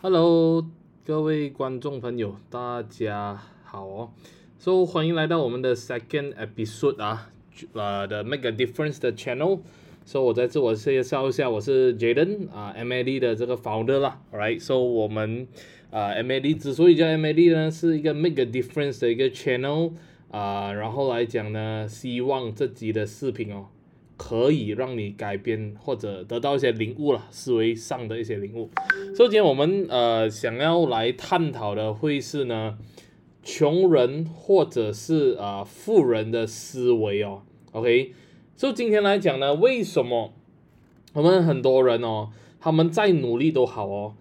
Hello，各位观众朋友，大家好哦。So 欢迎来到我们的 second episode 啊，呃的 Make a Difference 的 channel。So 我在自我介绍一下，我是 Jaden 啊，MAD 的这个 founder 啦。，Right？So，我们啊 MAD 之所以叫 MAD 呢，是一个 Make a Difference 的一个 channel 啊，然后来讲呢，希望这集的视频哦。可以让你改变或者得到一些领悟了，思维上的一些领悟。首先，我们呃想要来探讨的会是呢，穷人或者是啊富人的思维哦。OK，所以今天来讲呢，为什么我们很多人哦，他们再努力都好哦，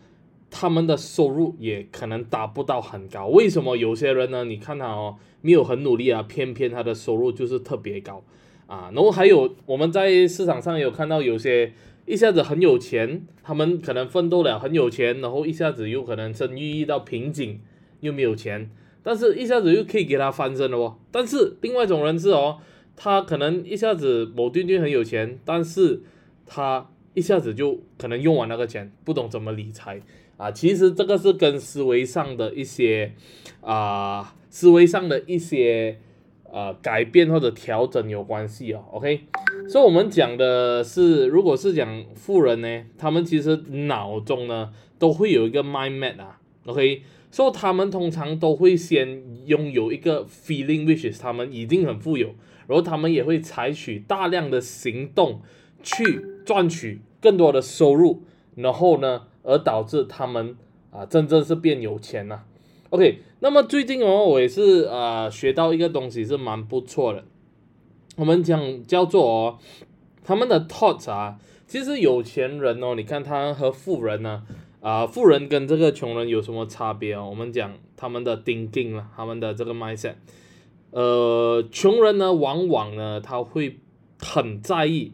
他们的收入也可能达不到很高。为什么有些人呢？你看他哦，没有很努力啊，偏偏他的收入就是特别高。啊，然后还有我们在市场上有看到有些一下子很有钱，他们可能奋斗了很有钱，然后一下子有可能生意遇到瓶颈，又没有钱，但是一下子又可以给他翻身了哦。但是另外一种人是哦，他可能一下子某顿顿很有钱，但是他一下子就可能用完那个钱，不懂怎么理财啊。其实这个是跟思维上的一些啊，思维上的一些。呃，改变或者调整有关系哦，OK，所以我们讲的是，如果是讲富人呢，他们其实脑中呢都会有一个 mind map 啊，OK，所以他们通常都会先拥有一个 feeling，which is 他们已经很富有，然后他们也会采取大量的行动去赚取更多的收入，然后呢，而导致他们啊真正是变有钱了。OK，那么最近哦，我也是呃学到一个东西是蛮不错的。我们讲叫做哦，他们的 thought 啊，其实有钱人哦，你看他和富人呢，啊，富人跟这个穷人有什么差别哦？我们讲他们的 thinking 啊，他们的这个 mindset。呃，穷人呢，往往呢，他会很在意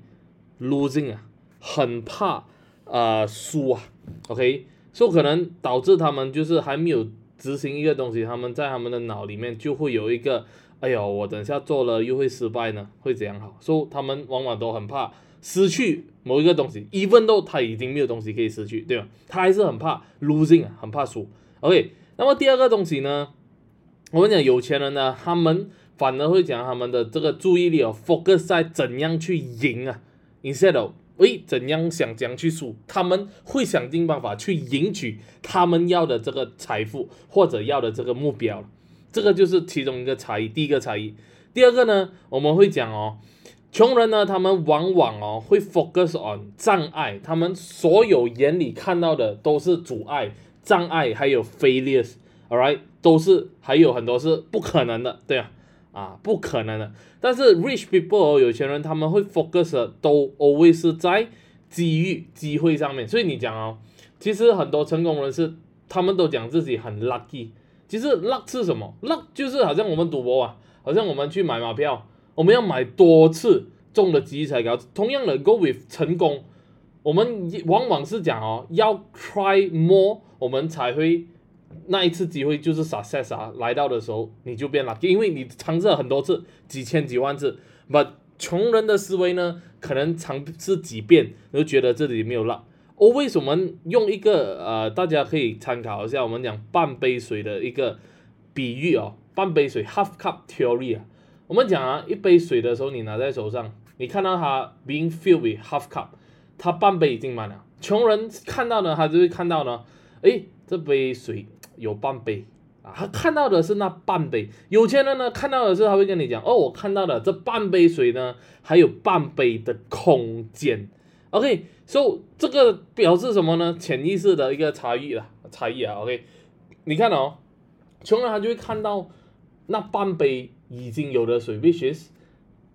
losing 啊，很怕呃输啊。OK，所以可能导致他们就是还没有。执行一个东西，他们在他们的脑里面就会有一个，哎呦，我等下做了又会失败呢，会怎样好？所以他们往往都很怕失去某一个东西，even though 他已经没有东西可以失去，对吧？他还是很怕 losing，很怕输。OK，那么第二个东西呢，我们讲有钱人呢，他们反而会讲他们的这个注意力哦，focus 在怎样去赢啊，instead of 喂，怎样想怎样去输，他们会想尽办法去赢取他们要的这个财富或者要的这个目标这个就是其中一个差异。第一个差异，第二个呢，我们会讲哦，穷人呢，他们往往哦会 focus on 障碍，他们所有眼里看到的都是阻碍、障碍，还有 failures，all right，都是还有很多是不可能的，对啊。啊，不可能的。但是 rich people 有钱人他们会 focus 都 always 在机遇机会上面。所以你讲哦，其实很多成功人士他们都讲自己很 lucky。其实 luck 是什么？luck 就是好像我们赌博啊，好像我们去买马票，我们要买多次中的几率才高。同样的，go with 成功，我们往往是讲哦，要 try more，我们才会。那一次机会就是 success 啊，来到的时候你就变了，因为你尝试了很多次，几千几万次。But 穷人的思维呢，可能尝试几遍，就觉得这里没有辣。哦，为什么用一个呃，大家可以参考一下，我们讲半杯水的一个比喻哦，半杯水 half cup theory 啊。我们讲啊，一杯水的时候你拿在手上，你看到它 being filled with half cup，它半杯已经满了。穷人看到呢，他就会看到呢，诶，这杯水。有半杯啊，他看到的是那半杯。有钱人呢，看到的是他会跟你讲，哦，我看到的这半杯水呢，还有半杯的空间。OK，所以这个表示什么呢？潜意识的一个差异了，差异啊。OK，你看哦，穷人他就会看到那半杯已经有的水，which is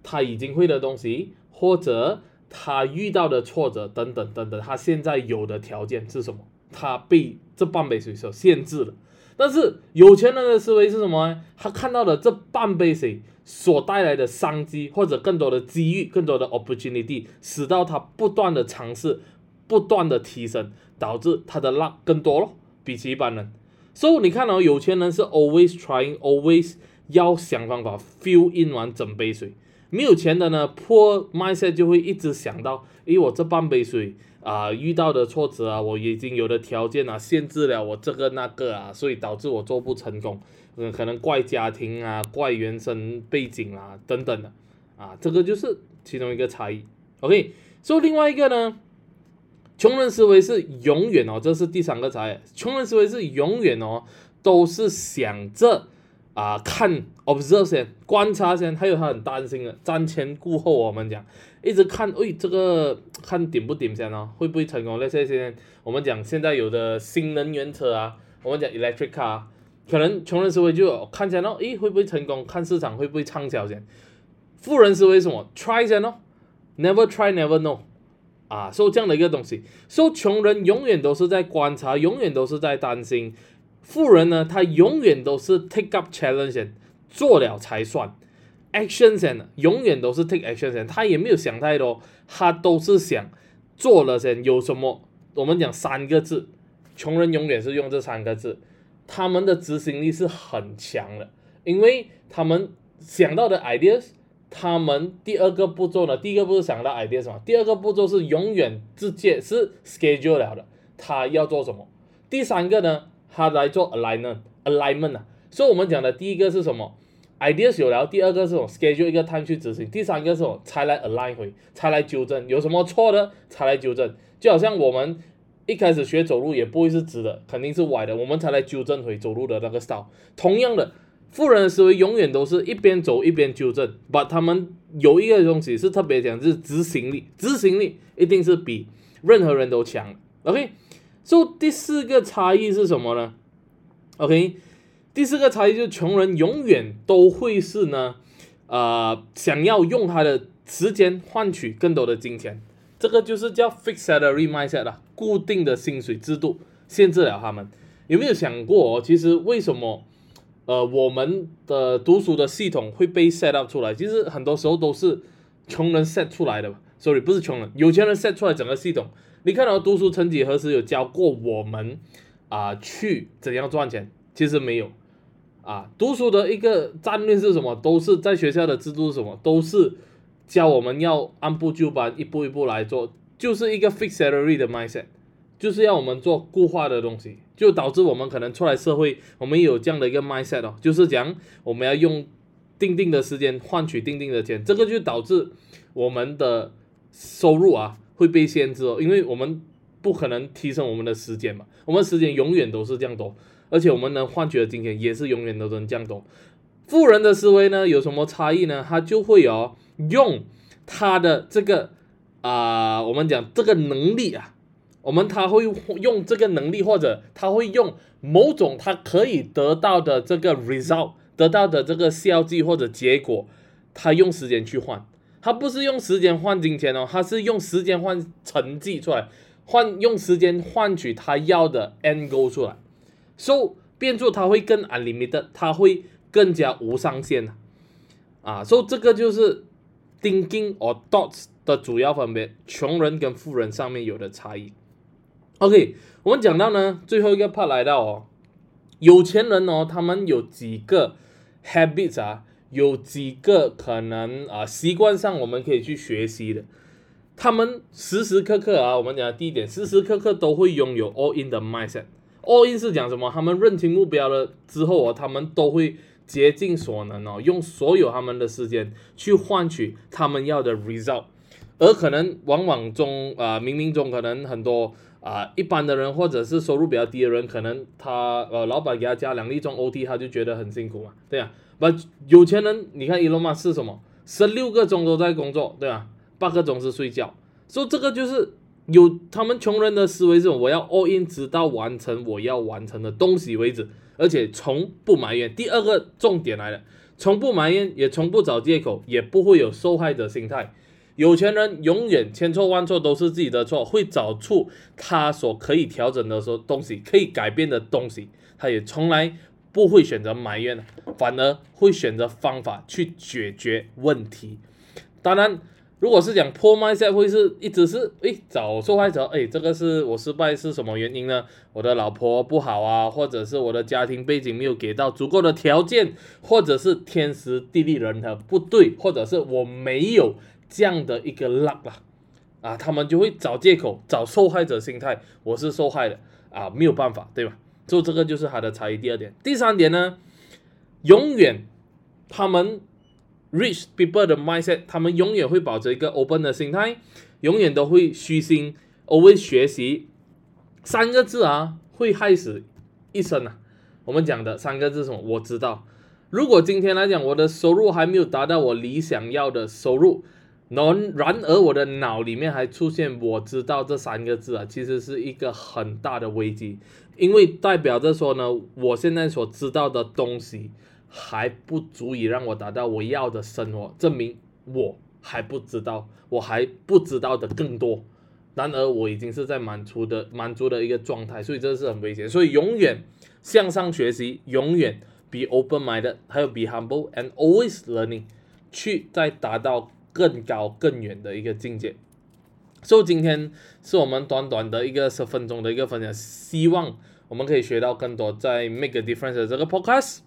他已经会的东西，或者他遇到的挫折等等等等，他现在有的条件是什么？他被这半杯水所限制了，但是有钱人的思维是什么？他看到了这半杯水所带来的商机，或者更多的机遇、更多的 opportunity，使到他不断的尝试、不断的提升，导致他的 luck 更多了，比起一般人。所以你看到有钱人是 always trying，always 要想方法 fill in 完整杯水没有钱的呢，poor mindset 就会一直想到，诶，我这半杯水啊，遇到的挫折啊，我已经有的条件啊，限制了我这个那个啊，所以导致我做不成功。嗯，可能怪家庭啊，怪原生背景啊，等等的，啊，这个就是其中一个差异。OK，所以另外一个呢，穷人思维是永远哦，这是第三个差异。穷人思维是永远哦，都是想着啊，看 observe 先，观察先，还有他很担心的，瞻前顾后。我们讲，一直看，哎，这个看顶不顶先哦，会不会成功？那些现在我们讲现在有的新能源车啊，我们讲 electric car。可能穷人思维就看起来咯，诶，会不会成功？看市场会不会畅销先。富人思维什么？try 先咯，never try never know，啊，说这样的一个东西。说穷人永远都是在观察，永远都是在担心。富人呢，他永远都是 take up challenge，做了才算。action 先，永远都是 take action 先，他也没有想太多，他都是想做了先。有什么？我们讲三个字，穷人永远是用这三个字。他们的执行力是很强的，因为他们想到的 ideas，他们第二个步骤呢，第一个步骤想到 ideas 什么？第二个步骤是永远直接是 schedule 了的，他要做什么？第三个呢，他来做 alignment，alignment 啊。所以我们讲的第一个是什么？ideas 有了，第二个是什么？schedule 一个 time 去执行，第三个是什么？才来 align 回，才来纠正，有什么错的才来纠正，就好像我们。一开始学走路也不会是直的，肯定是歪的，我们才来纠正回走路的那个 style。同样的，富人的思维永远都是一边走一边纠正，把他们有一个东西是特别讲，就是执行力，执行力一定是比任何人都强。OK，所以第四个差异是什么呢？OK，第四个差异就是穷人永远都会是呢，呃，想要用他的时间换取更多的金钱。这个就是叫 fixed salary mindset 啦，固定的薪水制度限制了他们。有没有想过，其实为什么呃我们的读书的系统会被 set up 出来？其实很多时候都是穷人 set 出来的，sorry 不是穷人，有钱人 set 出来整个系统。你看到读书曾几何时有教过我们啊去怎样赚钱？其实没有啊，读书的一个战略是什么？都是在学校的制度是什么？都是。教我们要按部就班，一步一步来做，就是一个 fixed salary 的 mindset，就是要我们做固化的东西，就导致我们可能出来社会，我们有这样的一个 mindset 哦，就是讲我们要用定定的时间换取定定的钱，这个就导致我们的收入啊会被限制哦，因为我们不可能提升我们的时间嘛，我们时间永远都是这样多，而且我们能换取的金钱也是永远都能这样多。富人的思维呢有什么差异呢？他就会有。用他的这个啊，我们讲这个能力啊，我们他会用这个能力，或者他会用某种他可以得到的这个 result，得到的这个效绩或者结果，他用时间去换，他不是用时间换金钱哦，他是用时间换成绩出来，换用时间换取他要的 end goal 出来，so 变做他会更 unlimited，他会更加无上限啊，所以这个就是。thinking or thoughts 的主要分别，穷人跟富人上面有的差异。OK，我们讲到呢，最后一个 part 来到哦，有钱人哦，他们有几个 habits 啊，有几个可能啊习惯上我们可以去学习的。他们时时刻刻啊，我们讲第一点，时时刻刻都会拥有 all in 的 mindset。all in 是讲什么？他们认清目标了之后啊，他们都会。竭尽所能哦，用所有他们的时间去换取他们要的 result，而可能往往中啊，冥冥中可能很多啊，一般的人或者是收入比较低的人，可能他呃，老板给他加两粒钟 OT，他就觉得很辛苦嘛，对啊，不有钱人，你看 Elon Musk 是什么？十六个钟都在工作，对吧？八个钟是睡觉，所以这个就是有他们穷人的思维，是我要 all in，直到完成我要完成的东西为止。而且从不埋怨。第二个重点来了，从不埋怨，也从不找借口，也不会有受害者心态。有钱人永远千错万错都是自己的错，会找出他所可以调整的说东西，可以改变的东西。他也从来不会选择埋怨，反而会选择方法去解决问题。当然，如果是讲破麦赛，会是一直是诶找受害者，诶，这个是我失败是什么原因呢？我的老婆不好啊，或者是我的家庭背景没有给到足够的条件，或者是天时地利人和不对，或者是我没有这样的一个 luck 啦，啊，他们就会找借口，找受害者心态，我是受害的啊，没有办法，对吧？就这个就是他的差异。第二点，第三点呢，永远他们。Rich people 的 mindset，他们永远会保持一个 open 的心态，永远都会虚心，always 学习。三个字啊，会害死一生啊。我们讲的三个字什么？我知道。如果今天来讲，我的收入还没有达到我理想要的收入，然然而我的脑里面还出现我知道这三个字啊，其实是一个很大的危机，因为代表着说呢，我现在所知道的东西。还不足以让我达到我要的生活，证明我还不知道，我还不知道的更多。然而我已经是在满足的满足的一个状态，所以这是很危险。所以永远向上学习，永远 be open minded，还有 be humble and always learning，去再达到更高更远的一个境界。所以今天是我们短短的一个十分钟的一个分享，希望我们可以学到更多在 make a difference 这个 podcast。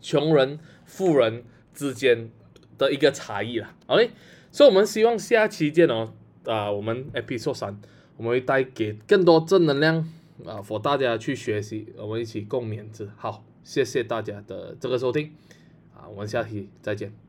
穷人、富人之间的一个差异了，OK，所以我们希望下期见哦，啊，我们 Episode 三，我们会带给更多正能量啊，for 大家去学习，我们一起共勉之。好，谢谢大家的这个收听，啊，我们下期再见。